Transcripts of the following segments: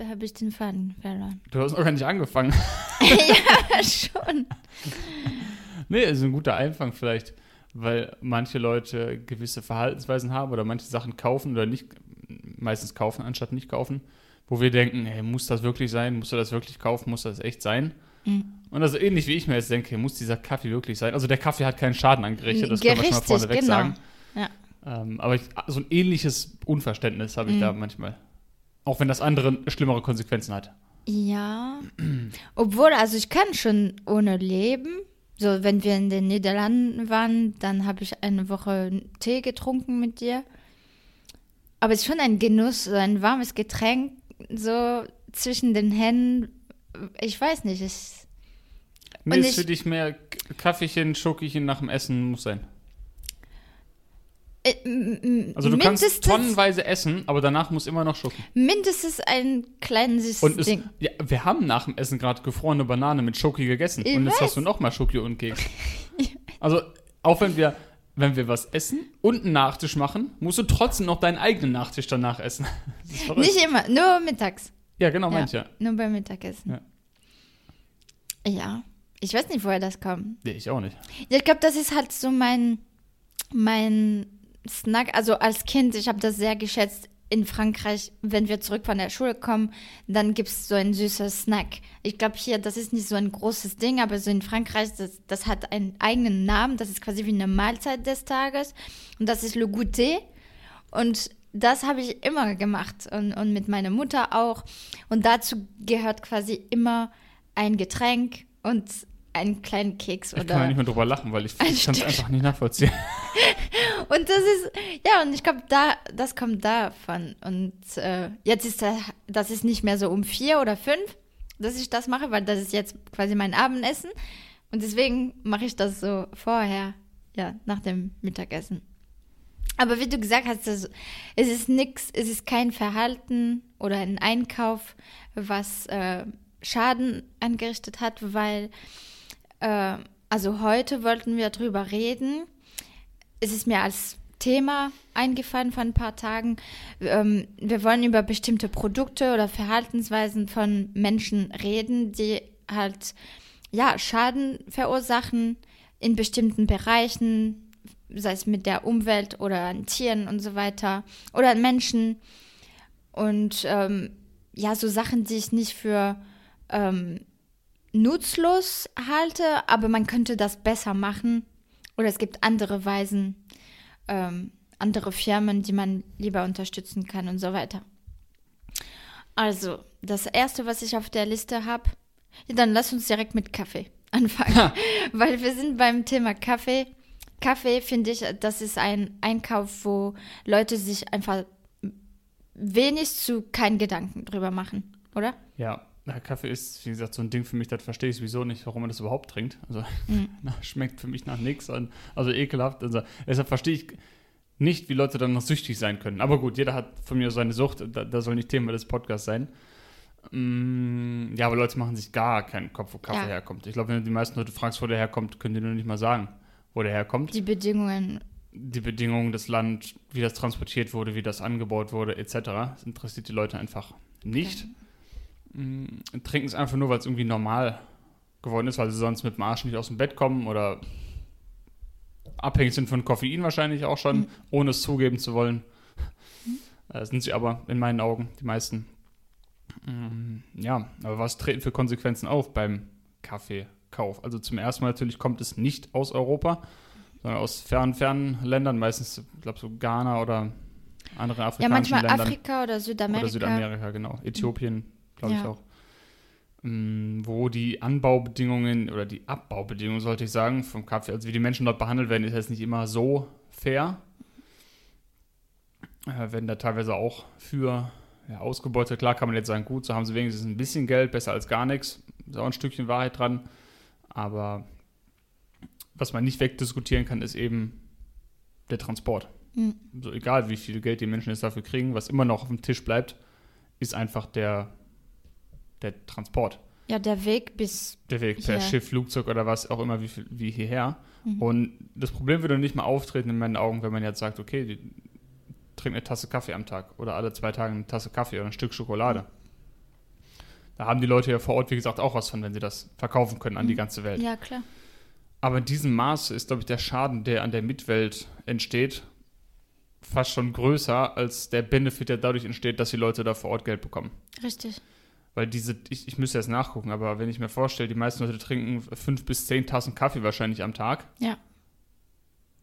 habe ich den Faden verloren. Du hast noch gar nicht angefangen. ja, schon. Nee, ist ein guter Einfang vielleicht, weil manche Leute gewisse Verhaltensweisen haben oder manche Sachen kaufen oder nicht, meistens kaufen anstatt nicht kaufen, wo wir denken, hey, muss das wirklich sein? Muss er das wirklich kaufen? Muss das echt sein? Mhm. Und also ähnlich wie ich mir jetzt denke, muss dieser Kaffee wirklich sein? Also der Kaffee hat keinen Schaden angerichtet, das können wir schon mal vorneweg genau. sagen. Ja. Ähm, aber ich, so ein ähnliches Unverständnis habe ich Mhm. da manchmal. Auch wenn das andere schlimmere Konsequenzen hat. Ja. Obwohl, also ich kann schon ohne leben. So, wenn wir in den Niederlanden waren, dann habe ich eine Woche Tee getrunken mit dir. Aber es ist schon ein Genuss, so ein warmes Getränk, so zwischen den Händen. Ich weiß nicht, ich, Nee, ist ich- für dich mehr Kaffeechen, Schokichen nach dem Essen muss sein. Äh, Also du mindestens, kannst tonnenweise essen, aber danach muss immer noch Schoki. mindestens ein kleines süßes Und es, Ding. ja, wir haben nach dem Essen gerade gefrorene Banane mit Schoki gegessen. Ich und jetzt weiß. hast du noch mal Schoki und Keks. Also, auch wenn wir, wenn wir was essen und einen Nachtisch machen, musst du trotzdem noch deinen eigenen Nachtisch danach essen. Nicht immer, nur mittags. ja, genau, Ja. manche. Nur beim Mittagessen. Ja. ja. Ich weiß nicht, woher das kommt. Nee, ich auch nicht. Ja, ich glaube, das ist halt so mein, mein Snack. Also als Kind, ich habe das sehr geschätzt. In Frankreich, wenn wir zurück von der Schule kommen, dann gibt es so ein süßer Snack. Ich glaube hier, das ist nicht so ein großes Ding, aber so in Frankreich, das, das hat einen eigenen Namen. Das ist quasi wie eine Mahlzeit des Tages. Und das ist Le Goûter. Und das habe ich immer gemacht und, und mit meiner Mutter auch. Und dazu gehört quasi immer ein Getränk und einen kleinen Keks Ich kann oder ja nicht mehr drüber lachen, weil ich kann es einfach nicht nachvollziehen. Und das ist, ja, und ich glaube, da, das kommt davon. Und äh, jetzt ist das, das ist nicht mehr so um vier oder fünf, dass ich das mache, weil das ist jetzt quasi mein Abendessen. Und deswegen mache ich das so vorher, ja, nach dem Mittagessen. Aber wie du gesagt hast, das, es ist nichts, es ist kein Verhalten oder ein Einkauf, was äh, Schaden angerichtet hat, weil, äh, also heute wollten wir drüber reden. Es ist mir als Thema eingefallen vor ein paar Tagen. Ähm, wir wollen über bestimmte Produkte oder Verhaltensweisen von Menschen reden, die halt ja Schaden verursachen in bestimmten Bereichen, sei es mit der Umwelt oder an Tieren und so weiter oder an Menschen. Und ähm, ja, so Sachen, die ich nicht für ähm, nutzlos halte, aber man könnte das besser machen. Oder es gibt andere Weisen, ähm, andere Firmen, die man lieber unterstützen kann und so weiter. Also, das erste, was ich auf der Liste habe, ja, dann lass uns direkt mit Kaffee anfangen. Weil wir sind beim Thema Kaffee. Kaffee, finde ich, das ist ein Einkauf, wo Leute sich einfach wenig zu keinen Gedanken drüber machen, oder? Ja, ja, Kaffee ist, wie gesagt, so ein Ding für mich, das verstehe ich sowieso nicht, warum man das überhaupt trinkt. Also, Mhm. na, schmeckt für mich nach nichts, also ekelhaft. Also, deshalb verstehe ich nicht, wie Leute dann noch süchtig sein können. Aber gut, jeder hat von mir seine Sucht, da, da soll nicht Thema des Podcasts sein. Mm, ja, aber Leute machen sich gar keinen Kopf, wo Kaffee Ja. herkommt. Ich glaube, wenn du die meisten Leute fragst, wo der herkommt, können die nur nicht mal sagen, wo der herkommt. Die Bedingungen. die Bedingungen, das Land, wie das transportiert wurde, wie das angebaut wurde, etc. Das interessiert die Leute einfach nicht. Mm, Trinken es einfach nur, weil es irgendwie normal geworden ist, weil sie sonst mit dem Arsch nicht aus dem Bett kommen oder abhängig sind von Koffein wahrscheinlich auch schon, ohne es zugeben zu wollen. Äh, sind sie aber in meinen Augen, die meisten. Mm, Ja, aber was treten für Konsequenzen auf beim Kaffeekauf? Also zum ersten Mal natürlich kommt es nicht aus Europa, sondern aus fernen, fernen Ländern, meistens, ich glaube, so Ghana oder andere Ja, afrikanischen manchmal Ländern. Afrika oder Südamerika. Oder Südamerika, genau. Äthiopien, glaube ich Ja. auch. Mm, Wo die Anbaubedingungen oder die Abbaubedingungen, sollte ich sagen, vom Kaffee, also wie die Menschen dort behandelt werden, ist jetzt nicht immer so fair. Äh, werden da teilweise auch für ja, ausgebeutet. Klar kann man jetzt sagen, gut, so haben sie wenigstens ein bisschen Geld, besser als gar nichts. Ist auch ein Stückchen Wahrheit dran. Aber was man nicht wegdiskutieren kann, ist eben der Transport. Mhm. So egal, wie viel Geld die Menschen jetzt dafür kriegen, was immer noch auf dem Tisch bleibt, ist einfach der, der Transport. Ja, der Weg bis. Der Weg per Ja. Schiff, Flugzeug oder was auch immer wie, wie hierher. Mhm. Und das Problem würde nicht mal auftreten in meinen Augen, wenn man jetzt sagt, okay, die trinkt eine Tasse Kaffee am Tag oder alle zwei Tage eine Tasse Kaffee oder ein Stück Schokolade. Da haben die Leute ja vor Ort, wie gesagt, auch was von, wenn sie das verkaufen können an die ganze Welt. Ja, klar. Aber in diesem Maße ist, glaube ich, der Schaden, der an der Mitwelt entsteht, fast schon größer als der Benefit, der dadurch entsteht, dass die Leute da vor Ort Geld bekommen. Richtig. Weil diese, ich, ich müsste jetzt nachgucken, aber wenn ich mir vorstelle, die meisten Leute trinken fünf bis zehn Tassen Kaffee wahrscheinlich am Tag. Ja.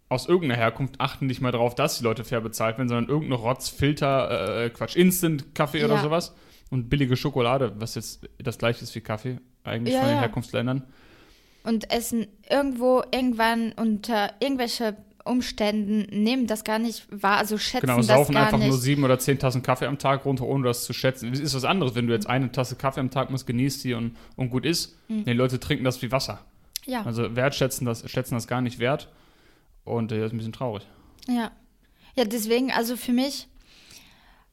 Aus irgendeiner Herkunft achten nicht mal darauf, dass die Leute fair bezahlt werden, sondern irgendeine Rotz, Filter, äh, Quatsch, Instant-Kaffee oder Ja. sowas. Und billige Schokolade, was jetzt das gleiche ist wie Kaffee, eigentlich Ja, von den ja. Herkunftsländern. Und essen irgendwo irgendwann unter irgendwelche Umständen, nehmen das gar nicht wahr, also schätzen Genau, das saufen gar einfach nicht. nur sieben oder zehn Tassen Kaffee am Tag runter, ohne das zu schätzen. Es ist was anderes, wenn du jetzt eine Tasse Kaffee am Tag musst, genießt die und, und gut ist. Hm. Die Leute trinken das wie Wasser. ja, Also wertschätzen das, schätzen das gar nicht wert. Und äh, das ist ein bisschen traurig. ja. Ja, deswegen, also für mich,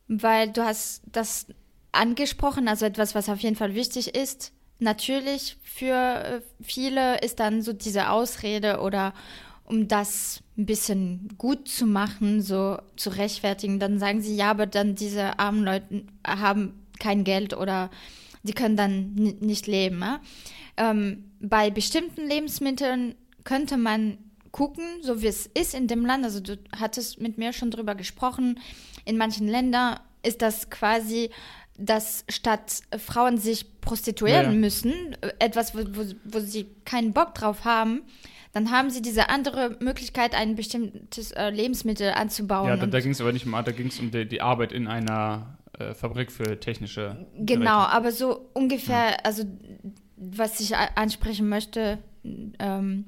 weil du hast das angesprochen, also etwas, was auf jeden Fall wichtig ist. Natürlich für äh, viele ist dann so diese Ausrede oder um das ein bisschen gut zu machen, so zu rechtfertigen, dann sagen sie, ja, aber dann diese armen Leute haben kein Geld oder die können dann ni- nicht leben. Ja? Ähm, bei bestimmten Lebensmitteln könnte man gucken, so wie es ist in dem Land. Also du hattest mit mir schon drüber gesprochen. In manchen Ländern ist das quasi, dass statt Frauen sich prostituieren Ja, ja. müssen, äh, etwas, wo, wo, wo sie keinen Bock drauf haben, dann haben sie diese andere Möglichkeit, ein bestimmtes äh, Lebensmittel anzubauen. Ja, da, da ging es aber nicht um, da ging es um die, die Arbeit in einer äh, Fabrik für technische Genau, Geräte. aber so ungefähr, also was ich ansprechen möchte, ähm,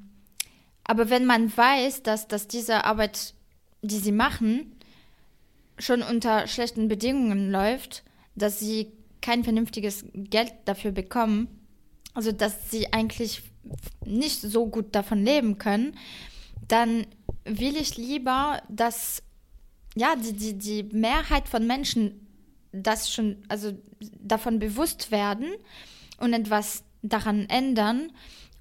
aber wenn man weiß, dass, dass diese Arbeit, die sie machen, schon unter schlechten Bedingungen läuft, dass sie kein vernünftiges Geld dafür bekommen, also dass sie eigentlich nicht so gut davon leben können, dann will ich lieber, dass ja, die, die, die Mehrheit von Menschen das schon, also davon bewusst werden und etwas daran ändern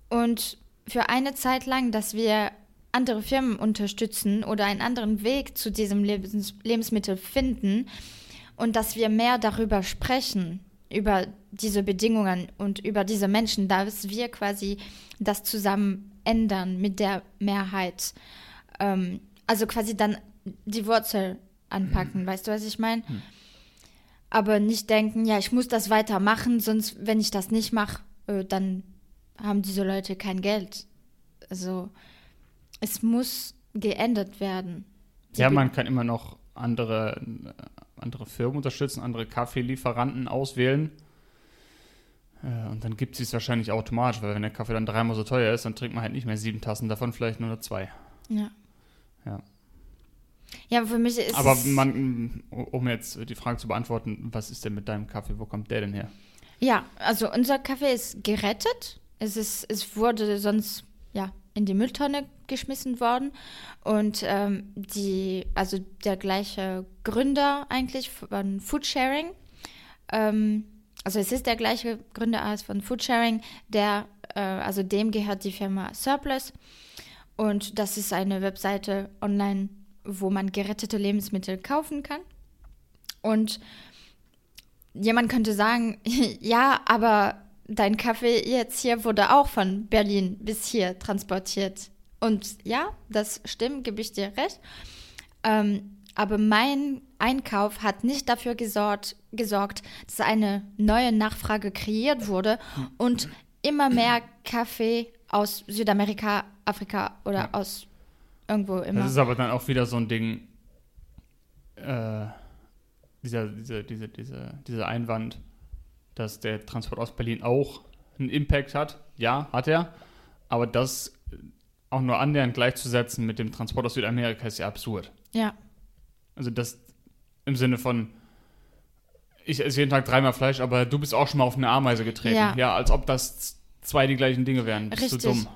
und für eine Zeit lang, dass wir andere Firmen unterstützen oder einen anderen Weg zu diesem Lebens Lebensmittel finden und dass wir mehr darüber sprechen, über diese Bedingungen und über diese Menschen, dass wir quasi das zusammen ändern mit der Mehrheit. Ähm, also quasi dann die Wurzel anpacken, weißt du, was ich meine? Aber nicht denken, ja, ich muss das weitermachen, sonst, wenn ich das nicht mache, äh, dann haben diese Leute kein Geld. Also, es muss geändert werden. Die Ja, man kann immer noch andere, andere Firmen unterstützen, andere Kaffeelieferanten auswählen. Äh, Und dann gibt es wahrscheinlich automatisch, weil wenn der Kaffee dann dreimal so teuer ist, dann trinkt man halt nicht mehr sieben Tassen, davon vielleicht nur noch zwei. Ja. Ja. Ja, für mich ist Aber man, um jetzt die Frage zu beantworten, was ist denn mit deinem Kaffee, wo kommt der denn her? Ja, also unser Kaffee ist gerettet. Es, ist, es wurde sonst in die Mülltonne geschmissen worden. Und ähm, die, also der gleiche Gründer eigentlich von Foodsharing, ähm, also es ist der gleiche Gründer als von Foodsharing, der, äh, also dem gehört die Firma Surplus. Und das ist eine Webseite online, wo man gerettete Lebensmittel kaufen kann. Und jemand könnte sagen, ja, aber dein Kaffee jetzt hier wurde auch von Berlin bis hier transportiert. Und ja, das stimmt, gebe ich dir recht. Ähm, aber mein Einkauf hat nicht dafür gesorgt, gesorgt, dass eine neue Nachfrage kreiert wurde und immer mehr Kaffee aus Südamerika, Afrika oder Ja. aus irgendwo immer. Das ist aber dann auch wieder so ein Ding, äh, dieser, dieser, dieser, dieser, dieser Einwand, dass der Transport aus Berlin auch einen Impact hat. Ja, hat er. Aber das auch nur annähernd gleichzusetzen mit dem Transport aus Südamerika ist ja absurd. ja, Also das im Sinne von, ich esse jeden Tag dreimal Fleisch, aber du bist auch schon mal auf eine Ameise getreten. Ja. Ja, als ob das zwei die gleichen Dinge wären. Bist Richtig. du dumm.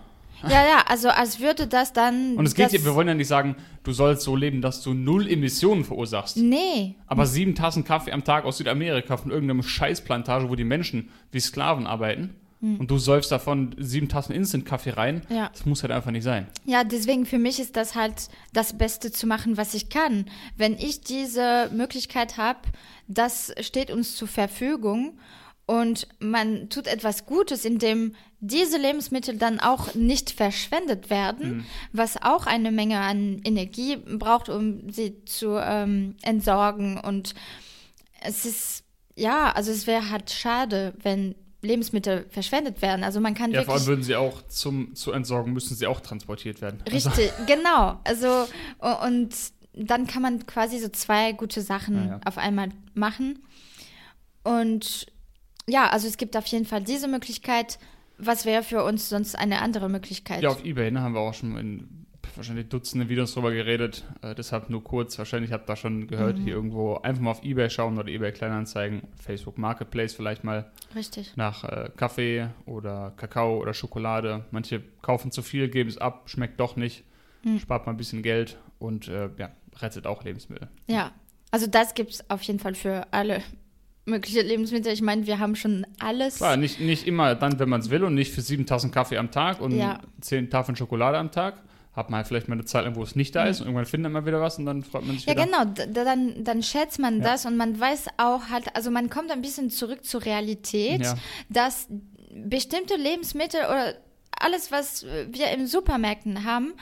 Ja, ja, also als würde das dann. Und es geht hier, wir wollen ja nicht sagen, du sollst so leben, dass du null Emissionen verursachst. Nee, Aber sieben Tassen Kaffee am Tag aus Südamerika von irgendeinem Scheißplantage, wo die Menschen wie Sklaven arbeiten und du säufst davon sieben Tassen Instant-Kaffee rein, Hm. Ja. das muss halt einfach nicht sein. Ja, deswegen für mich ist das halt das Beste zu machen, was ich kann. Wenn ich diese Möglichkeit habe, das steht uns zur Verfügung Und man tut etwas Gutes, indem diese Lebensmittel dann auch nicht verschwendet werden, mhm. was auch eine Menge an Energie braucht, um sie zu ähm, entsorgen. Und es ist, ja, also es wäre halt schade, wenn Lebensmittel verschwendet werden. Also man kann ja, wirklich. vor allem würden sie auch zum zu entsorgen, müssen sie auch transportiert werden. Also Richtig, also. genau. Also und dann kann man quasi so zwei gute Sachen ja, ja. auf einmal machen. Und ja, also es gibt auf jeden Fall diese Möglichkeit. Was wäre für uns sonst eine andere Möglichkeit? Ja, auf Ebay ne, haben wir auch schon in wahrscheinlich Dutzende Videos drüber geredet. Äh, deshalb nur kurz. Wahrscheinlich habt ihr da schon gehört, mhm. hier irgendwo einfach mal auf Ebay schauen oder Ebay Kleinanzeigen, Facebook Marketplace vielleicht mal. Richtig. Nach äh, Kaffee oder Kakao oder Schokolade. Manche kaufen zu viel, geben es ab, schmeckt doch nicht, mhm. spart mal ein bisschen Geld und äh, ja, rettet auch Lebensmittel. Ja, also das gibt es auf jeden Fall für alle mögliche Lebensmittel. Ich meine, wir haben schon alles. Klar, nicht, nicht immer dann, wenn man es will und nicht für 7000 Kaffee am Tag und ja. 10 Tafeln Schokolade am Tag. Hat man halt vielleicht mal eine Zeit lang, wo es nicht da ist und irgendwann findet man wieder was und dann freut man sich ja, wieder. Ja, genau, dann, dann schätzt man ja. das und man weiß auch halt, also man kommt ein bisschen zurück zur Realität, ja. dass bestimmte Lebensmittel oder alles, was wir in Supermärkten haben,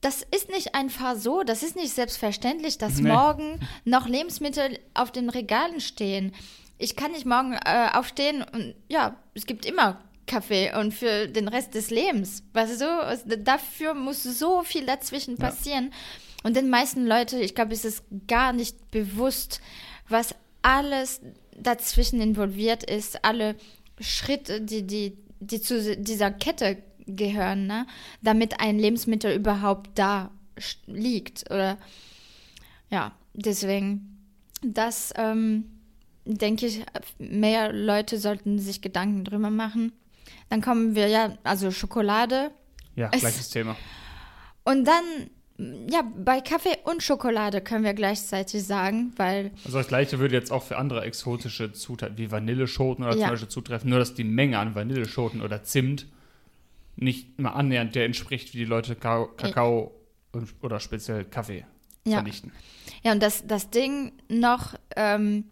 das ist nicht einfach so, das ist nicht selbstverständlich, dass nee. morgen noch Lebensmittel auf den Regalen stehen. Ich kann nicht morgen äh, aufstehen und ja, es gibt immer Kaffee und für den Rest des Lebens. Weißt du, dafür muss so viel dazwischen passieren. Ja. Und den meisten Leuten, ich glaube, ist es gar nicht bewusst, was alles dazwischen involviert ist, alle Schritte, die, die, die zu dieser Kette gehören, ne? damit ein Lebensmittel überhaupt da liegt. Oder ja, deswegen, das ähm, denke ich, mehr Leute sollten sich Gedanken drüber machen. Dann kommen wir ja, also Schokolade. Ja, gleiches es, Thema. Und dann ja, bei Kaffee und Schokolade können wir gleichzeitig sagen, weil. Also das gleiche würde jetzt auch für andere exotische Zutaten wie Vanilleschoten oder ja. zum Beispiel zutreffen, nur dass die Menge an Vanilleschoten oder Zimt nicht immer annähernd der entspricht, wie die Leute Kakao oder speziell Kaffee ja. vernichten. Ja, und das, das Ding noch, ähm,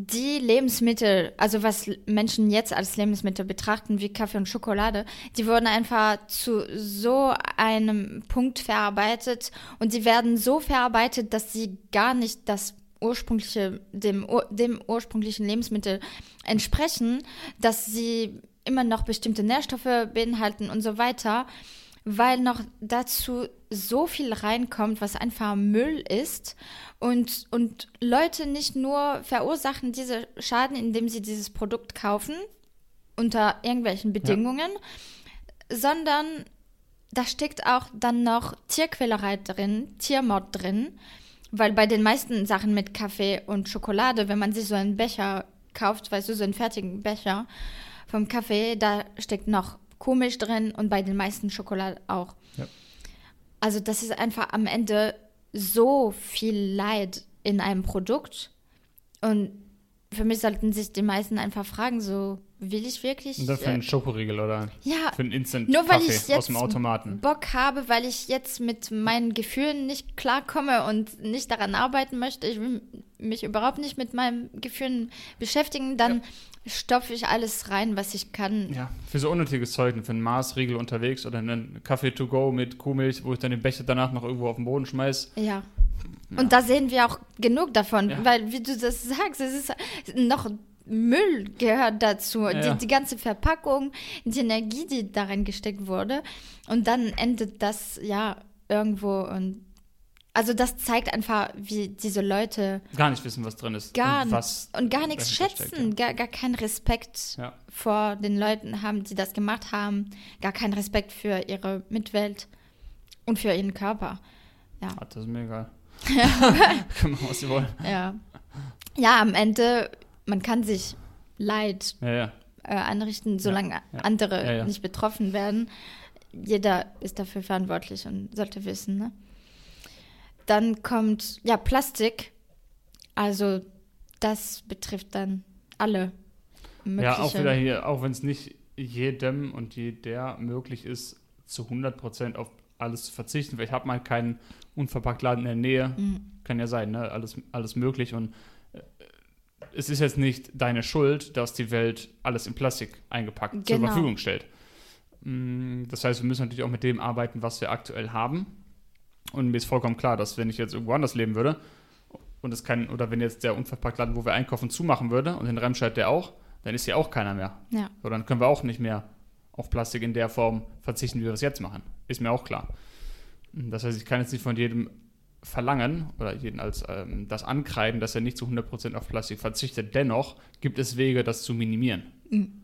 die Lebensmittel, also was Menschen jetzt als Lebensmittel betrachten, wie Kaffee und Schokolade, die wurden einfach zu so einem Punkt verarbeitet und sie werden so verarbeitet, dass sie gar nicht das ursprüngliche, dem, dem ursprünglichen Lebensmittel entsprechen, dass sie immer noch bestimmte Nährstoffe beinhalten und so weiter, weil noch dazu so viel reinkommt, was einfach Müll ist und, und Leute nicht nur verursachen diese Schaden, indem sie dieses Produkt kaufen, unter irgendwelchen Bedingungen, ja. sondern da steckt auch dann noch Tierquälerei drin, Tiermord drin, weil bei den meisten Sachen mit Kaffee und Schokolade, wenn man sich so einen Becher kauft, weißt du, so einen fertigen Becher, vom Kaffee, da steckt noch Kuhmilch drin und bei den meisten Schokolade auch. Ja. Also das ist einfach am Ende so viel Leid in einem Produkt. Und für mich sollten sich die meisten einfach fragen, so will ich wirklich. Und für einen äh, Schokoriegel oder ja, für einen Instant nur weil ich jetzt aus dem Automaten. Bock habe, weil ich jetzt mit meinen Gefühlen nicht klarkomme und nicht daran arbeiten möchte. Ich will mich überhaupt nicht mit meinen Gefühlen beschäftigen, dann ja. stopfe ich alles rein, was ich kann. Ja, für so unnötiges Zeug, für einen Maßriegel unterwegs oder einen Kaffee to go mit Kuhmilch, wo ich dann den Becher danach noch irgendwo auf den Boden schmeiß. Ja. ja. Und da sehen wir auch genug davon, ja. weil, wie du das sagst, es ist noch Müll gehört dazu. Ja. Die, die, ganze Verpackung, die Energie, die darin gesteckt wurde. Und dann endet das ja irgendwo und also das zeigt einfach, wie diese Leute gar nicht wissen, was drin ist. Gar und, was und gar nichts schätzen, steckt, ja. gar, gar keinen Respekt ja. vor den Leuten haben, die das gemacht haben, gar keinen Respekt für ihre Mitwelt und für ihren Körper. Ja. Ach, das ist mir egal. Können wir, was sie wollen. Ja. ja, am Ende man kann sich Leid ja, ja. Äh, anrichten, solange andere nicht betroffen werden. Jeder ist dafür verantwortlich und sollte wissen. Ne? Dann kommt ja Plastik. Also das betrifft dann alle. Ja, auch wieder hier, auch wenn es nicht jedem und jeder möglich ist, zu 100 Prozent auf alles zu verzichten. Weil ich habe mal keinen unverpackt Laden in der Nähe. Mhm. Kann ja sein, ne? Alles, alles möglich. Und äh, es ist jetzt nicht deine Schuld, dass die Welt alles in Plastik eingepackt zur Genau. Verfügung stellt. Mm, Das heißt, wir müssen natürlich auch mit dem arbeiten, was wir aktuell haben. Und mir ist vollkommen klar, dass wenn ich jetzt irgendwo anders leben würde und es kein, oder wenn jetzt der Unverpacktladen, wo wir einkaufen, zumachen würde und in Remscheid der auch, dann ist hier auch keiner mehr. Ja. So, dann können wir auch nicht mehr auf Plastik in der Form verzichten, wie wir es jetzt machen. Ist mir auch klar. Das heißt, ich kann jetzt nicht von jedem verlangen oder jeden als ähm, das ankreiden, dass er nicht zu 100% auf Plastik verzichtet. Dennoch gibt es Wege, das zu minimieren. Mhm.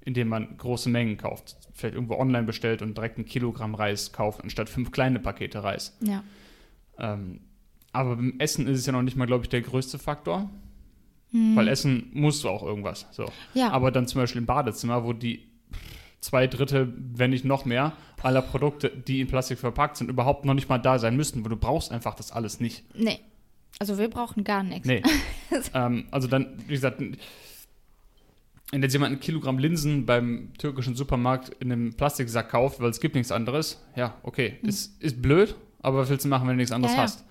Indem man große Mengen kauft. Vielleicht irgendwo online bestellt und direkt ein Kilogramm Reis kauft, anstatt fünf kleine Pakete Reis. Ja. Ähm, aber beim Essen ist es ja noch nicht mal, glaube ich, der größte Faktor. Hm. Weil Essen musst du auch irgendwas. So. Ja. Aber dann zum Beispiel im Badezimmer, wo die zwei Drittel, wenn nicht noch mehr, aller Produkte, die in Plastik verpackt sind, überhaupt noch nicht mal da sein müssten, wo du brauchst einfach das alles nicht. Nee. Also wir brauchen gar nichts. Nee. ähm, also dann, wie gesagt, wenn jetzt jemand ein Kilogramm Linsen beim türkischen Supermarkt in einem Plastiksack kauft, weil es gibt nichts anderes, ja, okay, ist, ist blöd, aber was willst du machen, wenn du nichts anderes Ja, ja. hast?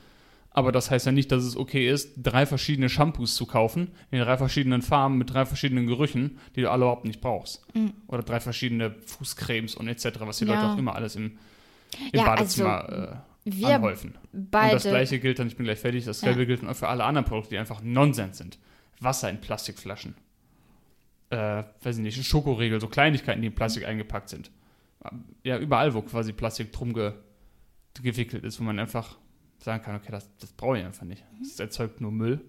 Aber das heißt ja nicht, dass es okay ist, drei verschiedene Shampoos zu kaufen, in drei verschiedenen Farben mit drei verschiedenen Gerüchen, die du alle überhaupt nicht brauchst. Mhm. Oder drei verschiedene Fußcremes und etc., was die Ja. Leute auch immer alles im, im Ja, Badezimmer also äh, Wir anhäufen. Und das beide. gleiche gilt dann, ich bin gleich fertig, das Ja. selbe gilt dann auch für alle anderen Produkte, die einfach Nonsens sind. Wasser in Plastikflaschen. Äh, weiß ich nicht, Schokoriegel, so Kleinigkeiten, die in Plastik eingepackt sind. Ja, überall, wo quasi Plastik drum ge gewickelt ist, wo man einfach sagen kann, okay, das, das brauche ich einfach nicht. Das erzeugt nur Müll.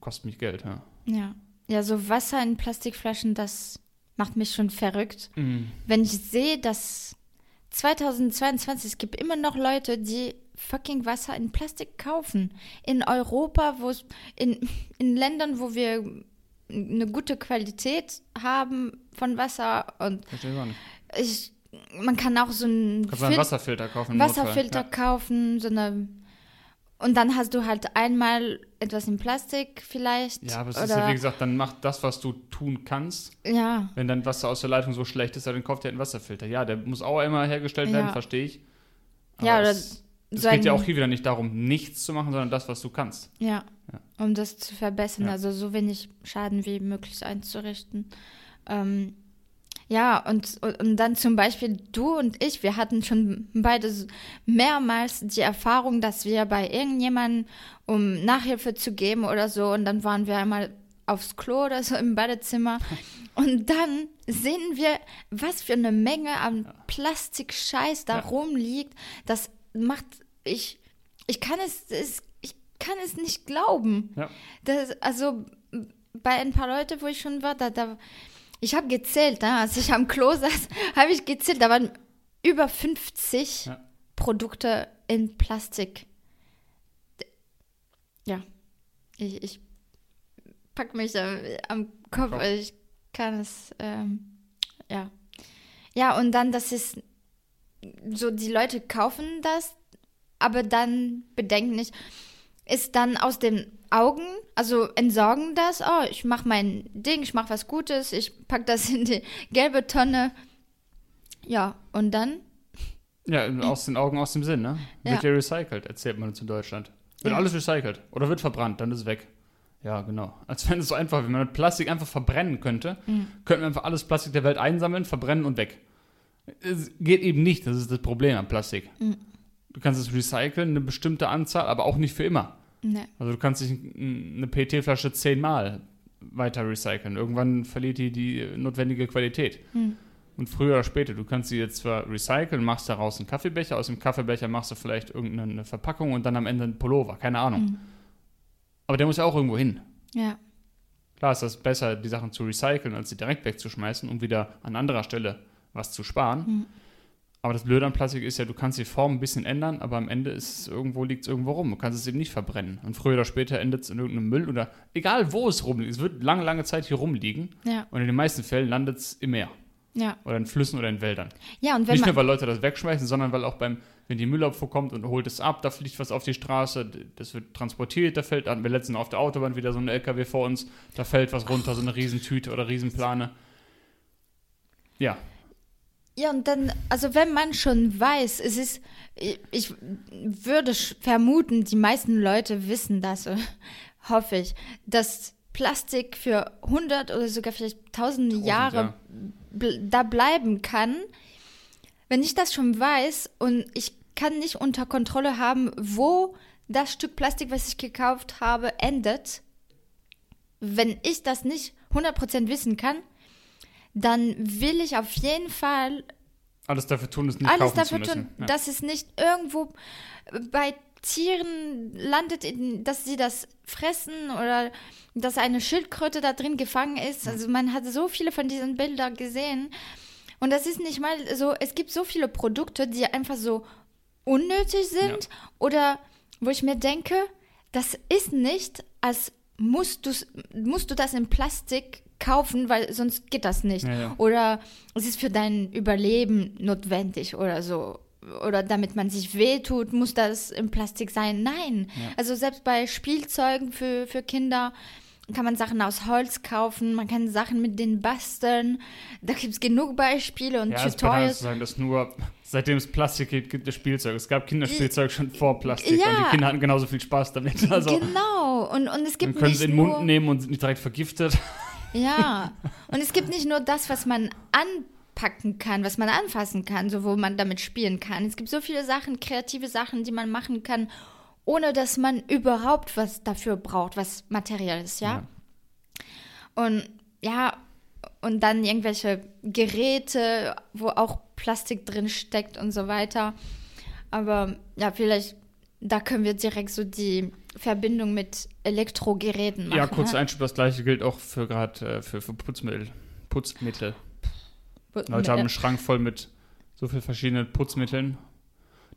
Kostet mich Geld, ja. Ja. Ja, so Wasser in Plastikflaschen, das macht mich schon verrückt. Mhm. Wenn ich sehe, dass 2022, es gibt immer noch Leute, die fucking Wasser in Plastik kaufen. In Europa, wo es, in, in Ländern, wo wir eine gute Qualität haben von Wasser und Verstehe ich auch nicht. ich, man kann auch so einen du einen Fil- Wasserfilter kaufen? Wasserfilter Notfall. kaufen, so eine und dann hast du halt einmal etwas in Plastik vielleicht. Ja. aber es ist ja, wie gesagt, dann mach das, was du tun kannst. ja, Wenn dein Wasser aus der Leitung so schlecht ist, dann kauft ihr einen Wasserfilter. Ja, der muss auch immer hergestellt werden, Ja. verstehe ich. Ja, oder es, es geht ja auch hier wieder nicht darum, nichts zu machen, sondern das, was du kannst. Ja, Ja. um das zu verbessern, also so wenig Schaden wie möglich einzurichten. Ähm, ja, und, und dann zum Beispiel du und ich, wir hatten schon beide mehrmals die Erfahrung, dass wir bei irgendjemandem, um Nachhilfe zu geben oder so, und dann waren wir einmal aufs Klo oder so im Badezimmer. Und dann sehen wir, was für eine Menge an Plastikscheiß da Ja. rumliegt. Das macht, ich, ich kann es, es, ich kann es nicht glauben. Ja. Das, also bei ein paar Leuten, wo ich schon war, da, da ich habe gezählt, ne? als ich am Klo saß, habe ich gezählt, da waren über 50 Ja. Produkte in Plastik. Ja, ich, ich pack mich am Kopf, Kopf. ich kann es, ähm, ja. Ja, und dann, das ist so, die Leute kaufen das, aber dann bedenken nicht, ist dann aus den Augen, also entsorgen das, oh, ich mache mein Ding, ich mache was Gutes, ich pack das in die gelbe Tonne. Ja, und dann? Ja, aus den Augen, aus dem Sinn, ne? Ja. Wird ja recycelt, erzählt man uns in Deutschland. Wird Ja. alles recycelt. Oder wird verbrannt, dann ist es weg. Ja, genau. Als wenn es so einfach, wenn man Plastik einfach verbrennen könnte, Mhm. könnten wir einfach alles Plastik der Welt einsammeln, verbrennen und weg. Es geht eben nicht, das ist das Problem am Plastik. Mhm. Du kannst es recyceln, eine bestimmte Anzahl, aber auch nicht für immer. Ne. Also du kannst dich eine PET-Flasche zehnmal weiter recyceln. Irgendwann verliert die die notwendige Qualität. Hm. Und früher oder später, du kannst sie jetzt zwar recyceln, machst daraus einen Kaffeebecher, aus dem Kaffeebecher machst du vielleicht irgendeine Verpackung und dann am Ende einen Pullover, keine Ahnung. Hm. Aber der muss ja auch irgendwo hin. Ja. Klar ist das besser, die Sachen zu recyceln, als sie direkt wegzuschmeißen, um wieder an anderer Stelle was zu sparen. Hm. Aber das Blöde an Plastik ist ja, du kannst die Form ein bisschen ändern, aber am Ende ist es irgendwo, liegt es irgendwo rum. Du kannst es eben nicht verbrennen. Und früher oder später endet es in irgendeinem Müll oder egal wo es rumliegt. Es wird lange, lange Zeit hier rumliegen Ja. und in den meisten Fällen landet es im Meer Ja. oder in Flüssen oder in Wäldern. Ja, und wenn Nicht nur, weil Leute das wegschmeißen, sondern weil auch beim, wenn die Müllabfuhr kommt und holt es ab, da fliegt was auf die Straße, das wird transportiert, da fällt, hatten wir letztens auf der Autobahn wieder so ein LKW vor uns, da fällt was runter, so eine Riesentüte oder Riesenplane. Ja, Ja, und dann, also wenn man schon weiß, es ist, ich, ich würde vermuten, die meisten Leute wissen das, äh, hoffe ich, dass Plastik für 100 oder sogar vielleicht tausende Jahre ja. da bleiben kann. Wenn ich das schon weiß und ich kann nicht unter Kontrolle haben, wo das Stück Plastik, was ich gekauft habe, endet, wenn ich das nicht 100% wissen kann, dann will ich auf jeden Fall Alles dafür tun, es nicht alles kaufen dafür zu tun. Ja. dass es nicht irgendwo bei Tieren landet, in, dass sie das fressen oder dass eine Schildkröte da drin gefangen ist. Also man hat so viele von diesen Bildern gesehen. Und das ist nicht mal so, es gibt so viele Produkte, die einfach so unnötig sind oder wo ich mir denke, das ist nicht, als musst, musst du das in Plastik kaufen, weil sonst geht das nicht. Ja, ja. Oder es ist für dein Überleben notwendig oder so. Oder damit man sich wehtut, muss das in Plastik sein. Nein. Ja. Also selbst bei Spielzeugen für, für Kinder kann man Sachen aus Holz kaufen, man kann Sachen mit denen basteln. Da gibt es genug Beispiele und Ja, Tutorials. sagen, dass nur seitdem es Plastik gibt, gibt es Spielzeug. Es gab Kinderspielzeug schon vor Plastik Ja. und die Kinder hatten genauso viel Spaß damit. Also genau. Und, und es gibt können nicht sie in den Mund nehmen und sind nicht direkt vergiftet. Ja, und es gibt nicht nur das, was man anpacken kann, was man anfassen kann, so wo man damit spielen kann. Es gibt so viele Sachen, kreative Sachen, die man machen kann, ohne dass man überhaupt was dafür braucht, was Materielles, ja? Und ja, und dann irgendwelche Geräte, wo auch Plastik drin steckt und so weiter. Aber ja, vielleicht, da können wir direkt so die Verbindung mit Elektrogeräten machen. Ja, kurzer ne? Einschub, das gleiche gilt auch für gerade äh, für, für Putzmittel. Putzmittel. Leute haben einen Schrank voll mit so viel verschiedenen Putzmitteln,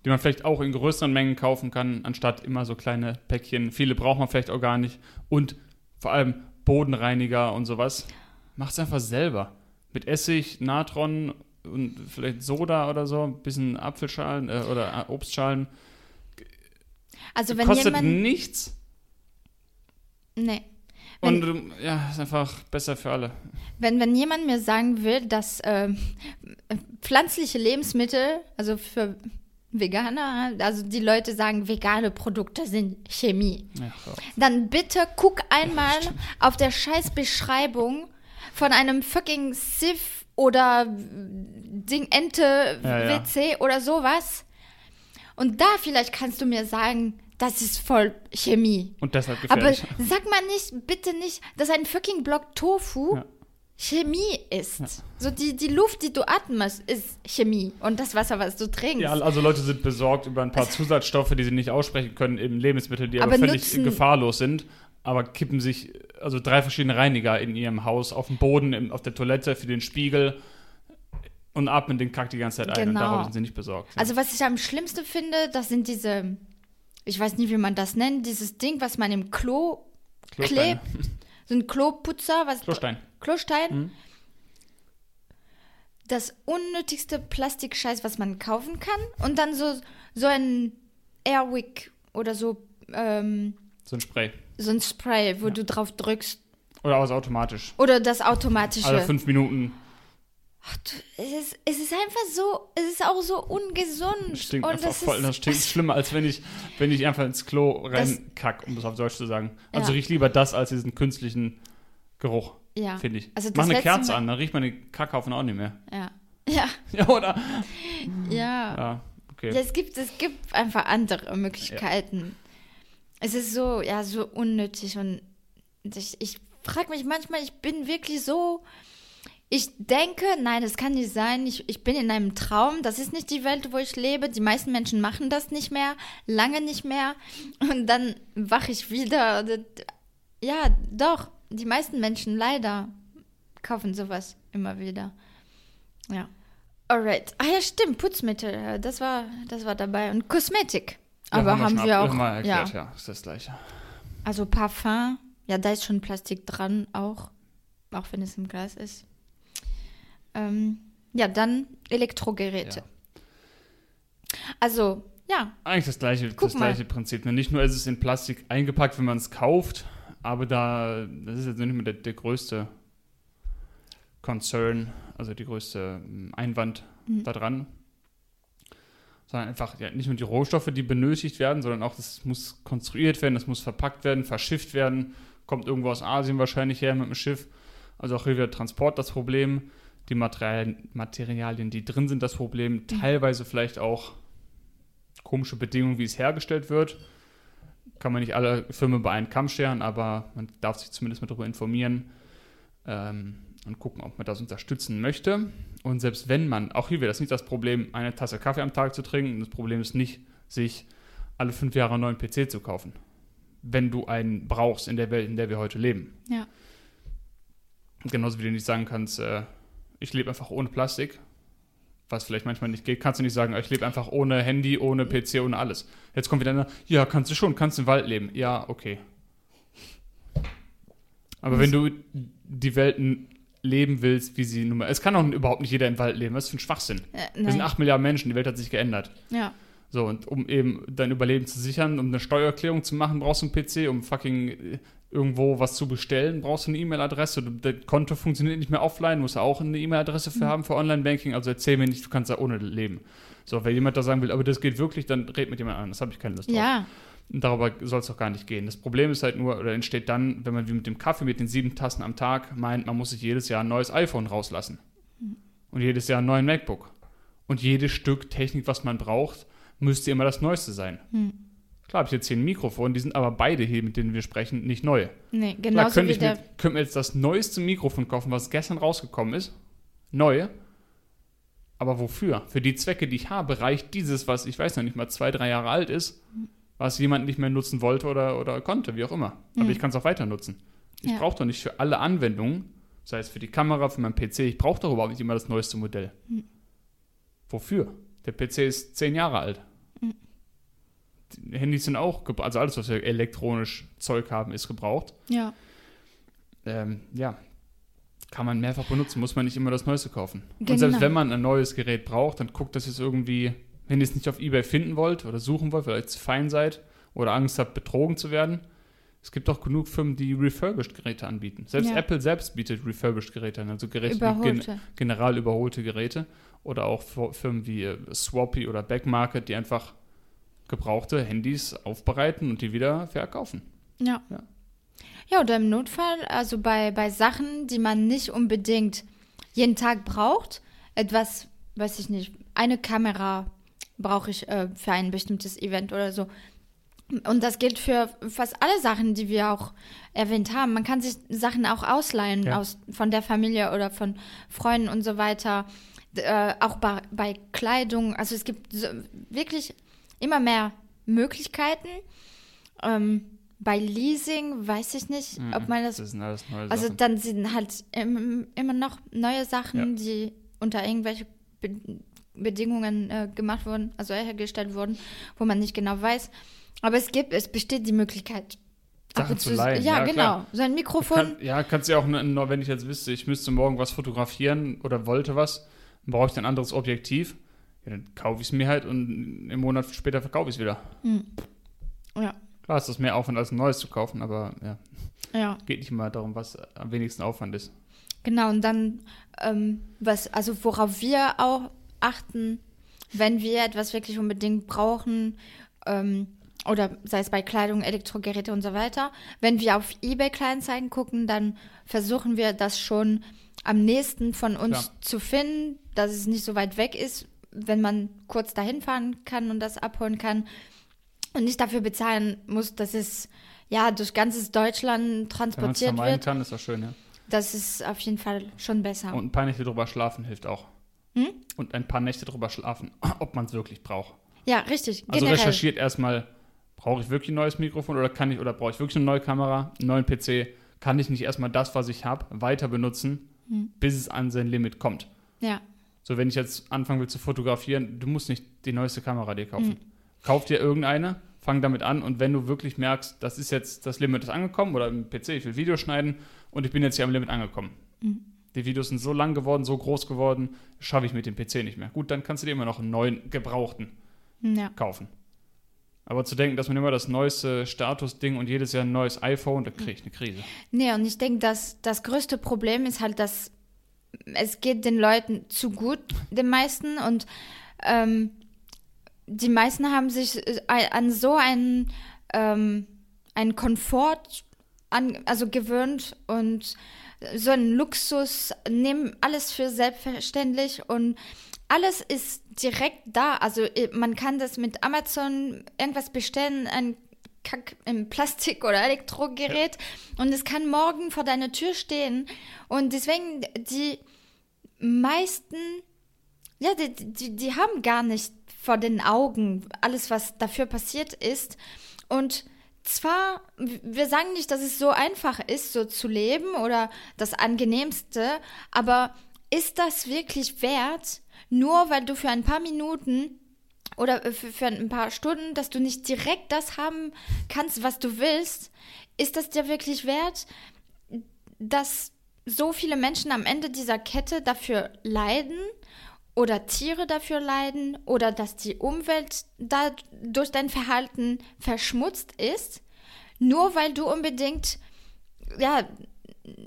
die man vielleicht auch in größeren Mengen kaufen kann, anstatt immer so kleine Päckchen. Viele braucht man vielleicht auch gar nicht. Und vor allem Bodenreiniger und sowas. Macht's einfach selber. Mit Essig, Natron und vielleicht Soda oder so, ein bisschen Apfelschalen äh, oder Obstschalen. Also wenn Kostet jemand. nichts Nee. Wenn, und ähm, ja, ist einfach besser für alle. wenn, wenn jemand mir sagen will, dass ähm, pflanzliche Lebensmittel, also für Veganer, also die Leute sagen, vegane Produkte sind Chemie, Ja, so. dann bitte guck einmal auf der Scheißbeschreibung von einem fucking Sif oder Ding Ente Ja, ja. WC oder sowas. Und da vielleicht kannst du mir sagen, das ist voll Chemie. Und deshalb Aber gefährlich. sag mal nicht, bitte nicht, dass ein fucking Block Tofu Ja. Chemie ist. So die, die Luft, die du atmest, ist Chemie. Und das Wasser, was du trinkst. Ja, also Leute sind besorgt über ein paar Zusatzstoffe, die sie nicht aussprechen können im Lebensmittel, die aber, Aber völlig nutzen- gefahrlos sind, aber kippen sich also drei verschiedene Reiniger in ihrem Haus auf dem Boden, auf der Toilette, für den Spiegel und atmen den Kack die ganze Zeit ein und Genau. darüber sind sie nicht besorgt. Also was ich am schlimmsten finde, das sind diese, ich weiß nicht, wie man das nennt, dieses Ding, was man im Klo klebt. So ein Kloputzer, was Klostein. Klostein. Mhm. Das unnötigste Plastikscheiß, was man kaufen kann. Und dann so, so ein Airwick oder so, ähm, So ein Spray. so ein Spray, wo du drauf drückst. Oder aus automatisch. Oder das automatische. Alle fünf Minuten Ach, du, es, ist, es ist einfach so, es ist auch so ungesund. stinkt und einfach das voll. ist, Das stinkt schlimmer, als wenn ich, wenn ich einfach ins Klo reinkack, um das auf Deutsch zu sagen. Also Ja. riecht lieber das als diesen künstlichen Geruch, ja. finde ich. Also Mach eine Kerze Mal- an, dann riecht meine Kackhaufen auch nicht mehr. Ja. Ja, Ja, oder? ja. Ja, okay. Ja, es gibt, es gibt einfach andere Möglichkeiten. Es ist so, ja, so unnötig und ich, ich frage mich manchmal, ich bin wirklich so, ich denke, nein, das kann nicht sein, ich, ich bin in einem Traum, das ist nicht die Welt, wo ich lebe, die meisten Menschen machen das nicht mehr, lange nicht mehr und dann wache ich wieder. Ja, doch, die meisten Menschen leider kaufen sowas immer wieder. Ja. Alright. Ah ja, stimmt, Putzmittel, das war, das war dabei. Und Kosmetik. Ja, Aber haben wir ab- auch. Mal ja. erklärt, ja. ist das gleiche. Also Parfum, ja, da ist schon Plastik dran, auch. Auch wenn es im Glas ist. Ähm, ja, dann Elektrogeräte. Ja. Also, ja, Eigentlich das gleiche, Guck das mal. gleiche Prinzip. ne? Nicht nur ist es in Plastik eingepackt, wenn man es kauft, aber da, das ist jetzt nicht mehr der, der größte Concern, also die größte ähm, Einwand Mhm. da dran. sondern einfach ja, nicht nur die Rohstoffe, die benötigt werden, sondern auch das muss konstruiert werden, das muss verpackt werden, verschifft werden, kommt irgendwo aus Asien wahrscheinlich her mit dem Schiff. Also auch hier wieder Transport das Problem, die Materialien, Materialien die drin sind, das Problem, mhm. teilweise vielleicht auch komische Bedingungen, wie es hergestellt wird. Kann man nicht alle Firmen bei einem Kamm scheren, aber man darf sich zumindest mal darüber informieren ähm, und gucken, ob man das unterstützen möchte. Und selbst wenn man, auch hier wäre das nicht das Problem, eine Tasse Kaffee am Tag zu trinken. Das Problem ist nicht, sich alle fünf Jahre einen neuen PC zu kaufen. Wenn du einen brauchst in der Welt, in der wir heute leben. Ja. Genauso wie du nicht sagen kannst, äh, ich lebe einfach ohne Plastik, was vielleicht manchmal nicht geht, kannst du nicht sagen, ich lebe einfach ohne Handy, ohne PC, ohne alles. Jetzt kommt wieder einer, ja, kannst du schon, kannst im Wald leben. Ja, okay. Aber wenn du die Welt leben willst, wie sie nun mal. Es kann auch überhaupt nicht jeder im Wald leben. Was ist für ein Schwachsinn? Äh, Wir sind 8 Milliarden Menschen, die Welt hat sich geändert. Ja. So, und um eben dein Überleben zu sichern, um eine Steuererklärung zu machen, brauchst du einen PC, um fucking äh, irgendwo was zu bestellen, brauchst du eine E-Mail-Adresse. Das Konto funktioniert nicht mehr offline, musst du auch eine E-Mail-Adresse für mhm. haben für Online-Banking. Also erzähl mir nicht, du kannst da ohne leben. So, wenn jemand da sagen will, aber das geht wirklich, dann red mit jemand an. Das habe ich keine Lust drauf. Ja. Darüber soll es doch gar nicht gehen. Das Problem ist halt nur, oder entsteht dann, wenn man wie mit dem Kaffee mit den sieben Tassen am Tag meint, man muss sich jedes Jahr ein neues iPhone rauslassen. Und jedes Jahr einen neuen MacBook. Und jedes Stück Technik, was man braucht, müsste immer das Neueste sein. Hm. Klar habe ich jetzt hier ein Mikrofon, die sind aber beide hier, mit denen wir sprechen, nicht neu. Nee, genau so wie der... Könnte mir jetzt das neueste Mikrofon kaufen, was gestern rausgekommen ist. Neu. Aber wofür? Für die Zwecke, die ich habe, reicht dieses, was ich weiß noch nicht mal zwei, drei Jahre alt ist, was jemand nicht mehr nutzen wollte oder, oder konnte, wie auch immer. Aber mhm. ich kann es auch weiter nutzen. Ich ja. brauche doch nicht für alle Anwendungen, sei es für die Kamera, für meinen PC, ich brauche doch überhaupt nicht immer das neueste Modell. Mhm. Wofür? Der PC ist zehn Jahre alt. Handys sind auch, also alles, was wir elektronisch Zeug haben, ist gebraucht. Ja. Ähm, ja, kann man mehrfach benutzen, muss man nicht immer das Neueste kaufen. Genau. Und selbst wenn man ein neues Gerät braucht, dann guckt, dass es irgendwie wenn ihr es nicht auf Ebay finden wollt oder suchen wollt, weil ihr zu fein seid oder Angst habt, betrogen zu werden, es gibt auch genug Firmen, die refurbished Geräte anbieten. Selbst ja. Apple selbst bietet refurbished Geräte an, also Geräte überholte. Gen general überholte Geräte. Oder auch Firmen wie äh, Swappy oder Backmarket, die einfach gebrauchte Handys aufbereiten und die wieder verkaufen. Ja. ja. Ja, oder im Notfall, also bei, bei Sachen, die man nicht unbedingt jeden Tag braucht, etwas, weiß ich nicht, eine Kamera, brauche ich äh, für ein bestimmtes Event oder so. Und das gilt für fast alle Sachen, die wir auch erwähnt haben. Man kann sich Sachen auch ausleihen ja. aus, von der Familie oder von Freunden und so weiter. Äh, auch bei, bei, Kleidung. Also es gibt so, wirklich immer mehr Möglichkeiten. Ähm, bei Leasing weiß ich nicht, mhm. ob man das. das also Sachen. dann sind halt im, immer noch neue Sachen, ja. die unter irgendwelche Bedingungen äh, gemacht wurden, also hergestellt wurden, wo man nicht genau weiß. Aber es gibt, es besteht die Möglichkeit. Sachen zu leihen. Ja, ja genau. Klar. So ein Mikrofon. Kann, ja, kannst du ja auch, nur, wenn ich jetzt wüsste, ich müsste morgen was fotografieren oder wollte was, dann brauche ich ein anderes Objektiv. Ja, dann kaufe ich es mir halt und im Monat später verkaufe ich es wieder. Mhm. Ja. Klar ist das mehr Aufwand als ein neues zu kaufen, aber ja. Ja. Geht nicht immer darum, was am wenigsten Aufwand ist. Genau, und dann, ähm, was, also worauf wir auch achten, wenn wir etwas wirklich unbedingt brauchen, ähm, oder sei es bei Kleidung, Elektrogeräte und so weiter. Wenn wir auf eBay Kleinzeigen gucken, dann versuchen wir das schon am nächsten von uns Klar. zu finden, dass es nicht so weit weg ist, wenn man kurz dahin fahren kann und das abholen kann und nicht dafür bezahlen muss, dass es ja durch ganzes Deutschland transportiert wenn wird. kann, ist das schön, ja. Das ist auf jeden Fall schon besser. Und ein paar Nächte drüber schlafen hilft auch. Hm? Und ein paar Nächte drüber schlafen, ob man es wirklich braucht. Ja, richtig. Also generell. recherchiert erstmal, brauche ich wirklich ein neues Mikrofon oder kann ich oder brauche ich wirklich eine neue Kamera, einen neuen PC? Kann ich nicht erstmal das, was ich habe, weiter benutzen, hm. bis es an sein Limit kommt? Ja. So, wenn ich jetzt anfangen will zu fotografieren, du musst nicht die neueste Kamera dir kaufen. Hm. Kauf dir irgendeine, fang damit an und wenn du wirklich merkst, das ist jetzt das Limit ist angekommen oder im PC, ich will Video schneiden und ich bin jetzt hier am Limit angekommen. Mhm. Die Videos sind so lang geworden, so groß geworden, schaffe ich mit dem PC nicht mehr. Gut, dann kannst du dir immer noch einen neuen gebrauchten ja. kaufen. Aber zu denken, dass man immer das neueste Statusding und jedes Jahr ein neues iPhone, da kriege ich eine Krise. Nee, und ich denke, dass das größte Problem ist halt, dass es geht den Leuten zu gut, den meisten. Und ähm, die meisten haben sich äh, an so einen, ähm, einen Komfort an, also gewöhnt und so einen Luxus, nehmen alles für selbstverständlich und alles ist direkt da. Also äh, man kann das mit Amazon irgendwas bestellen, ein Kack im Plastik- oder Elektrogerät ja. und es kann morgen vor deiner Tür stehen. Und deswegen, die meisten, ja, die, die, die haben gar nicht vor den Augen alles, was dafür passiert ist. Und zwar, wir sagen nicht, dass es so einfach ist, so zu leben oder das angenehmste, aber ist das wirklich wert, nur weil du für ein paar Minuten oder für, für ein paar Stunden, dass du nicht direkt das haben kannst, was du willst, ist das dir wirklich wert, dass so viele Menschen am Ende dieser Kette dafür leiden oder Tiere dafür leiden oder dass die Umwelt da durch dein Verhalten verschmutzt ist, nur weil du unbedingt ja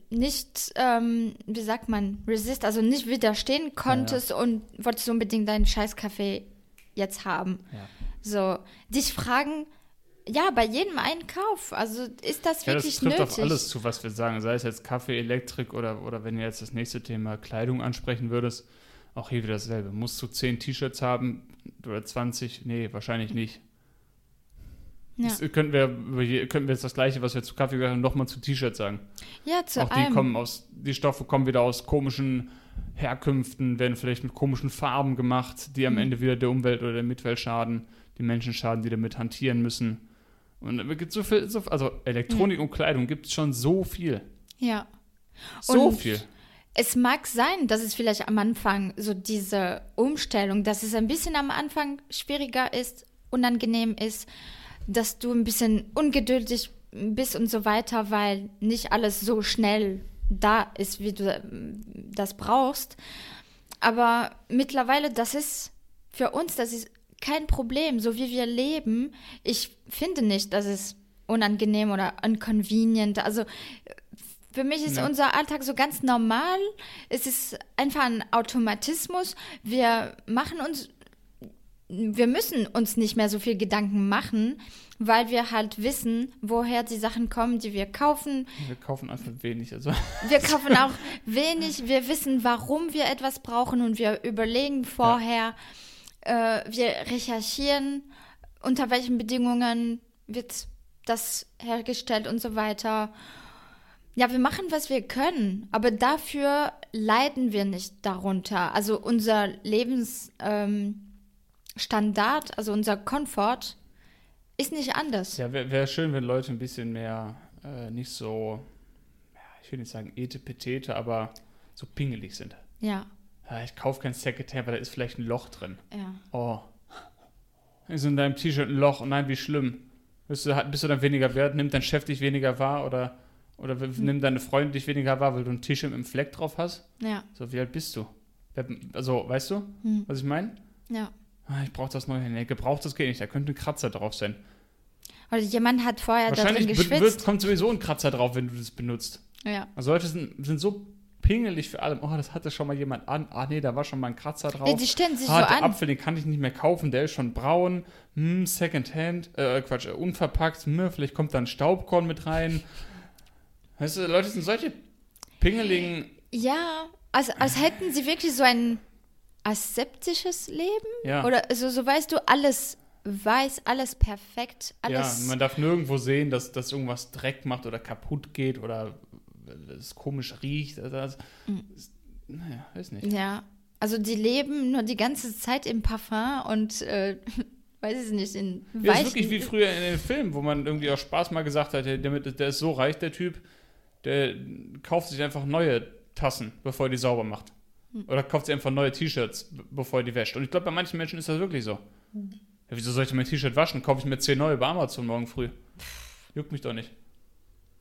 nicht, ähm, wie sagt man, resist, also nicht widerstehen konntest ja, ja. und wolltest unbedingt deinen Scheißkaffee jetzt haben. Ja. So, dich fragen, ja, bei jedem Einkauf, also ist das wirklich ja, das trifft nötig? auf alles zu, was wir sagen, sei es jetzt Kaffee, Elektrik oder, oder wenn du jetzt das nächste Thema Kleidung ansprechen würdest, auch hier wieder dasselbe. Musst du 10 T-Shirts haben oder 20? Nee, wahrscheinlich nicht. Ja. Das könnten wir, könnten wir jetzt das gleiche, was wir zu Kaffee gesagt haben, nochmal zu T-Shirts sagen. Ja, zu Auch die allem. kommen aus, die Stoffe kommen wieder aus komischen Herkünften, werden vielleicht mit komischen Farben gemacht, die am mhm. Ende wieder der Umwelt oder der Mitwelt schaden, die Menschen schaden, die damit hantieren müssen. Und es gibt so viel, so, also Elektronik mhm. und Kleidung gibt es schon so viel. Ja. So und viel. Es mag sein, dass es vielleicht am Anfang so diese Umstellung, dass es ein bisschen am Anfang schwieriger ist, unangenehm ist, dass du ein bisschen ungeduldig bist und so weiter, weil nicht alles so schnell da ist, wie du das brauchst. Aber mittlerweile, das ist für uns, das ist kein Problem, so wie wir leben. Ich finde nicht, dass es unangenehm oder inconvenient. Also für mich ist ja. unser Alltag so ganz normal. Es ist einfach ein Automatismus. Wir machen uns wir müssen uns nicht mehr so viel Gedanken machen, weil wir halt wissen, woher die Sachen kommen, die wir kaufen. Wir kaufen einfach wenig. Also. Wir kaufen auch wenig. Wir wissen, warum wir etwas brauchen und wir überlegen vorher. Ja. Äh, wir recherchieren, unter welchen Bedingungen wird das hergestellt und so weiter. Ja, wir machen, was wir können, aber dafür leiden wir nicht darunter. Also unser Lebens... Ähm, also unser Komfort, ist nicht anders. Ja, wäre wär schön, wenn Leute ein bisschen mehr äh, nicht so, ja, ich will nicht sagen etepetete, aber so pingelig sind. Ja. ja ich kaufe kein Sekretär, weil da ist vielleicht ein Loch drin. Ja. Oh. Ist in deinem T-Shirt ein Loch? Nein, wie schlimm. Bist du, bist du dann weniger wert? Nimmt dein Chef dich weniger wahr? Oder, oder hm. nimmt deine Freundin dich weniger wahr, weil du ein T-Shirt mit einem Fleck drauf hast? Ja. So, wie alt bist du? Also, weißt du, hm. was ich meine? Ja. Ah, ich brauche das neue. Nee, gebrauchtes geht nicht. Da könnte ein Kratzer drauf sein. Oder jemand hat vorher Wahrscheinlich da drin geschwitzt. kommt sowieso ein Kratzer drauf, wenn du das benutzt. Ja. Also Leute sind, sind so pingelig für allem. Oh, das hatte schon mal jemand an. Ah, nee, da war schon mal ein Kratzer drauf. Ja, die stellen sich ah, so der an. Apfel, den kann ich nicht mehr kaufen. Der ist schon braun. Hm, Secondhand. Äh, Quatsch, äh, unverpackt. Hm, vielleicht kommt da ein Staubkorn mit rein. Weißt du, Leute sind solche pingeligen. Ja, also als hätten sie wirklich so ein aseptisches Leben? Ja. Oder also, so weißt du, alles weiß, alles perfekt, alles. Ja, man darf nirgendwo sehen, dass, dass irgendwas Dreck macht oder kaputt geht oder es komisch riecht. Also das, mhm. naja, weiß nicht. Ja, also die leben nur die ganze Zeit im Parfum und äh, weiß ich nicht, in ja, Das ist wirklich wie früher in den Filmen, wo man irgendwie auch Spaß mal gesagt hat, der, der ist so reich, der Typ, der kauft sich einfach neue Tassen, bevor er die sauber macht. Hm. Oder kauft sie einfach neue T-Shirts, bevor er die wäscht. Und ich glaube, bei manchen Menschen ist das wirklich so. Hm. Ja, wieso soll ich mein T-Shirt waschen? Kaufe ich mir zehn neue bei Amazon morgen früh. Juckt mich doch nicht.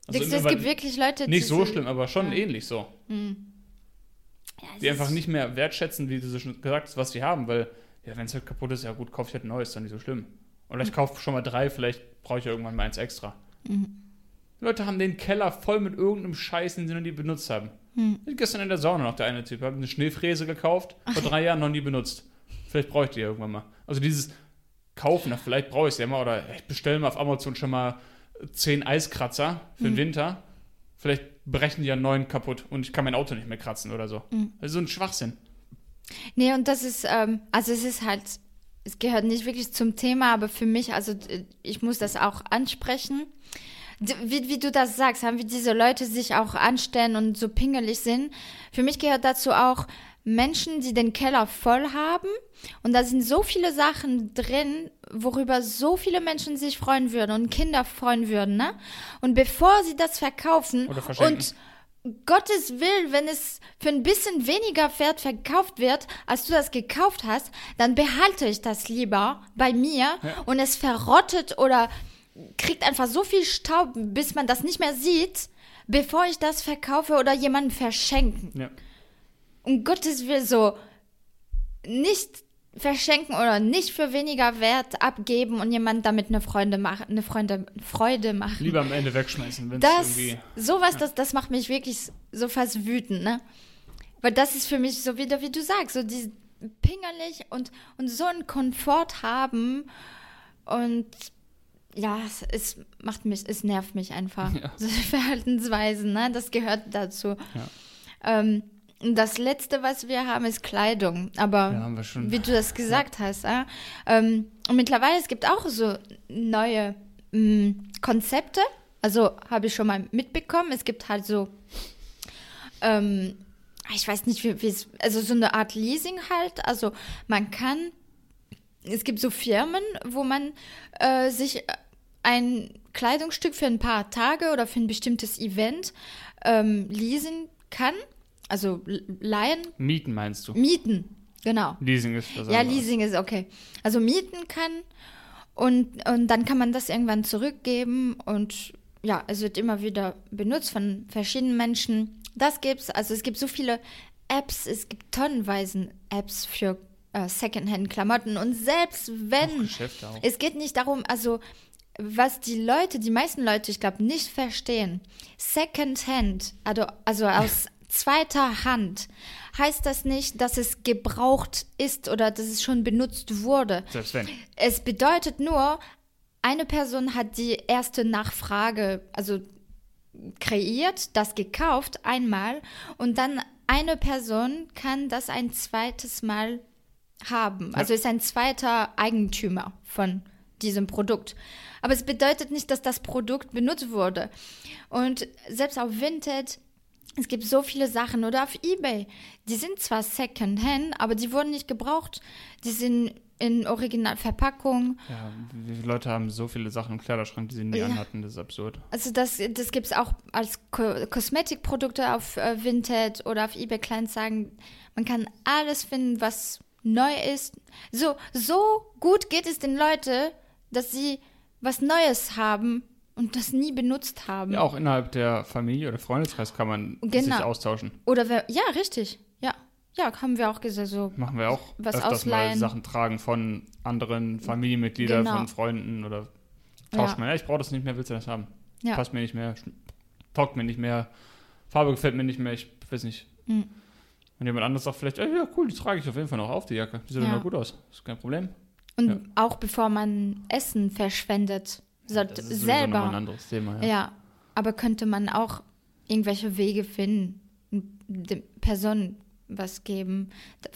Also es gibt wirklich Leute, Nicht so schlimm, aber schon ja. ähnlich so. Mhm. Ja, die einfach nicht mehr wertschätzen, wie du schon gesagt hast, was sie haben, weil, ja, wenn es halt kaputt ist, ja gut, kaufe ich halt ein neues, dann nicht so schlimm. Oder ich mhm. kaufe schon mal drei, vielleicht brauche ich ja irgendwann mal eins extra. Mhm. Leute haben den Keller voll mit irgendeinem Scheiß, den sie noch nie benutzt haben. Hm. Gestern in der Sauna noch der eine Typ. Hat eine Schneefräse gekauft, vor drei Jahren noch nie benutzt. Vielleicht bräuchte ich die irgendwann mal. Also dieses kaufen. Na, vielleicht brauche ich es ja mal oder ich bestelle mal auf Amazon schon mal zehn Eiskratzer für den Mhm. Winter. Vielleicht brechen die ja neun kaputt und ich kann mein Auto nicht mehr kratzen oder so. Mhm. Das ist so ein Schwachsinn. Nee, und das ist, ähm, also es ist halt, es gehört nicht wirklich zum Thema, aber für mich, also d- ich muss das auch ansprechen. Wie, wie du das sagst, haben wir diese Leute sich auch anstellen und so pingelig sind. Für mich gehört dazu auch Menschen, die den Keller voll haben und da sind so viele Sachen drin, worüber so viele Menschen sich freuen würden und Kinder freuen würden, ne? Und bevor sie das verkaufen und Gottes Willen, wenn es für ein bisschen weniger Pferd verkauft wird, als du das gekauft hast, dann behalte ich das lieber bei mir Ja. und es verrottet oder kriegt einfach so viel Staub, bis man das nicht mehr sieht, bevor ich das verkaufe oder jemandem verschenken. Ja. Um Gottes Willen so nicht verschenken oder nicht für weniger Wert abgeben und jemand damit eine Freude machen, eine Freunde, Freude machen. Lieber am Ende wegschmeißen, wenn Das, irgendwie. sowas, das, das macht mich wirklich so fast wütend, ne? Weil das ist für mich so wieder, wie du sagst, so die pingerlich und, und so einen Komfort haben und ja, es, es macht mich, es nervt mich einfach. Ja. So Verhaltensweisen, ne? Das gehört dazu. Ja. Ähm, das letzte, was wir haben, ist Kleidung. Aber Ja, wie du das gesagt hast. Ja? Ähm, und mittlerweile, es gibt auch so neue mh, Konzepte. Also habe ich schon mal mitbekommen. Es gibt halt so, ähm, ich weiß nicht, wie wie es, also so eine Art Leasing halt. Also man kann, es gibt so Firmen, wo man äh, sich ein Kleidungsstück für ein paar Tage oder für ein bestimmtes Event ähm, leasen kann. Also leihen, Mieten meinst du? mieten, genau. Leasing ist das Ja, andere. Leasing ist okay. Also mieten kann und, und dann kann man das irgendwann zurückgeben und ja, es wird immer wieder benutzt von verschiedenen Menschen. Das gibt's, also es gibt so viele Apps, es gibt tonnenweise Apps für äh, Secondhand-Klamotten und selbst Auch wenn Geschäfte auch. es geht nicht darum, also was die Leute, die meisten Leute, ich glaube, nicht verstehen. Secondhand, also, also aus zweiter Hand, heißt das nicht, dass es gebraucht ist oder dass es schon benutzt wurde. Selbst wenn. Es bedeutet nur, eine Person hat die erste Nachfrage, also kreiert, das gekauft einmal und dann eine Person kann das ein zweites Mal haben. Also ist ein zweiter Eigentümer von diesem Produkt. Aber es bedeutet nicht, dass das Produkt benutzt wurde. Und selbst auf Vinted, es gibt so viele Sachen oder auf eBay, die sind zwar Secondhand, aber die wurden nicht gebraucht. Die sind in Originalverpackung. Ja, wie viele Leute haben so viele Sachen im Kleiderschrank, die sie nie Ja. anhatten, das ist absurd. Also das, das gibt es auch als Ko Kosmetikprodukte auf äh, Vinted oder auf eBay Kleinanzeigen. Man kann alles finden, was neu ist. So, so gut geht es den Leuten, dass sie was Neues haben und das nie benutzt haben. Ja, auch innerhalb der Familie oder Freundeskreis kann man sich Genau. austauschen. Oder wer, ja, richtig. Ja. Ja, haben wir auch gesagt, so. Machen wir auch Was öfters mal ausleihen. Sachen tragen von anderen Familienmitgliedern, Genau. von Freunden oder tauscht Ja. man. Ja, ich brauche das nicht mehr, willst du das haben? Ja. Passt mir nicht mehr, taugt mir nicht mehr, Farbe gefällt mir nicht mehr, ich weiß nicht. Mhm. Und jemand anderes sagt vielleicht, ja cool, die trage ich auf jeden Fall noch auf, die Jacke. Die sieht Ja. immer gut aus, ist kein Problem. Und Ja. auch bevor man Essen verschwendet, sollte Das ist nochmal ein selber. anderes Thema. Ja. Ja. aber könnte man auch irgendwelche Wege finden, der Person was geben,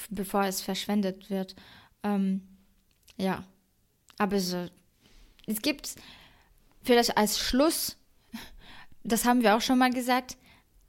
bevor es verschwendet wird. Ähm, ja, aber so, es gibt vielleicht als Schluss, das haben wir auch schon mal gesagt,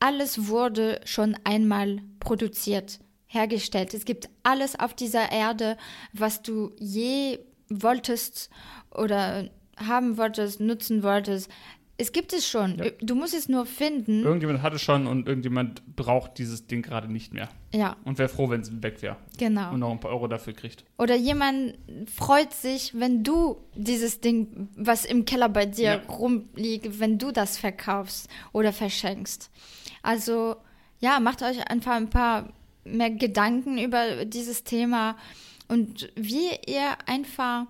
alles wurde schon einmal produziert, hergestellt. Es gibt alles auf dieser Erde, was du je wolltest oder haben wolltest, nutzen wolltest. Es gibt es schon. Ja. Du musst es nur finden. Irgendjemand hatte schon und irgendjemand braucht dieses Ding gerade nicht mehr. Ja, Und wäre froh, wenn es weg wäre genau. und noch ein paar Euro dafür kriegt. Oder jemand freut sich, wenn du dieses Ding, was im Keller bei dir Ja. rumliegt, wenn du das verkaufst oder verschenkst. Also ja, macht euch einfach ein paar mehr Gedanken über dieses Thema und wie ihr einfach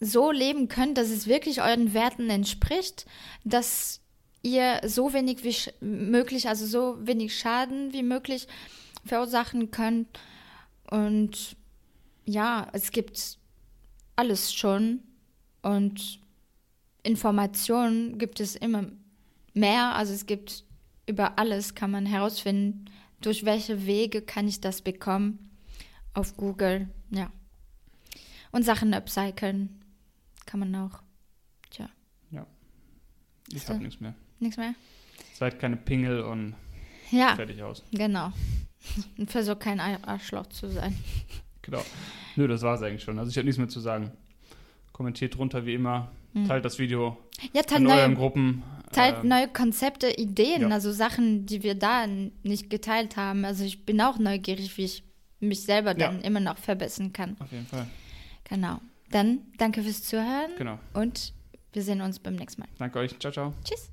so leben könnt, dass es wirklich euren Werten entspricht, dass ihr so wenig wie möglich, also so wenig Schaden wie möglich verursachen könnt. Und ja, es gibt alles schon und Informationen gibt es immer mehr. Also es gibt über alles kann man herausfinden, durch welche Wege kann ich das bekommen auf Google, ja. Und Sachen upcyclen kann man auch. Tja. Ja. Ich habe nichts mehr. Nichts mehr? Seid keine Pingel und Ja, fertig aus. genau. Und versuch kein Arschloch zu sein. Genau. Nö, das war's eigentlich schon. Also ich habe nichts mehr zu sagen. Kommentiert drunter wie immer. Hm. Teilt das Video Ja, teilt in euren neue, Gruppen. teilt Ähm, neue Konzepte, Ideen, ja. also Sachen, die wir da nicht geteilt haben. Also ich bin auch neugierig, wie ich mich selber Ja. dann immer noch verbessern kann. Auf jeden Fall. Genau. Dann danke fürs Zuhören Genau. und wir sehen uns beim nächsten Mal. Danke euch. Ciao, ciao. Tschüss.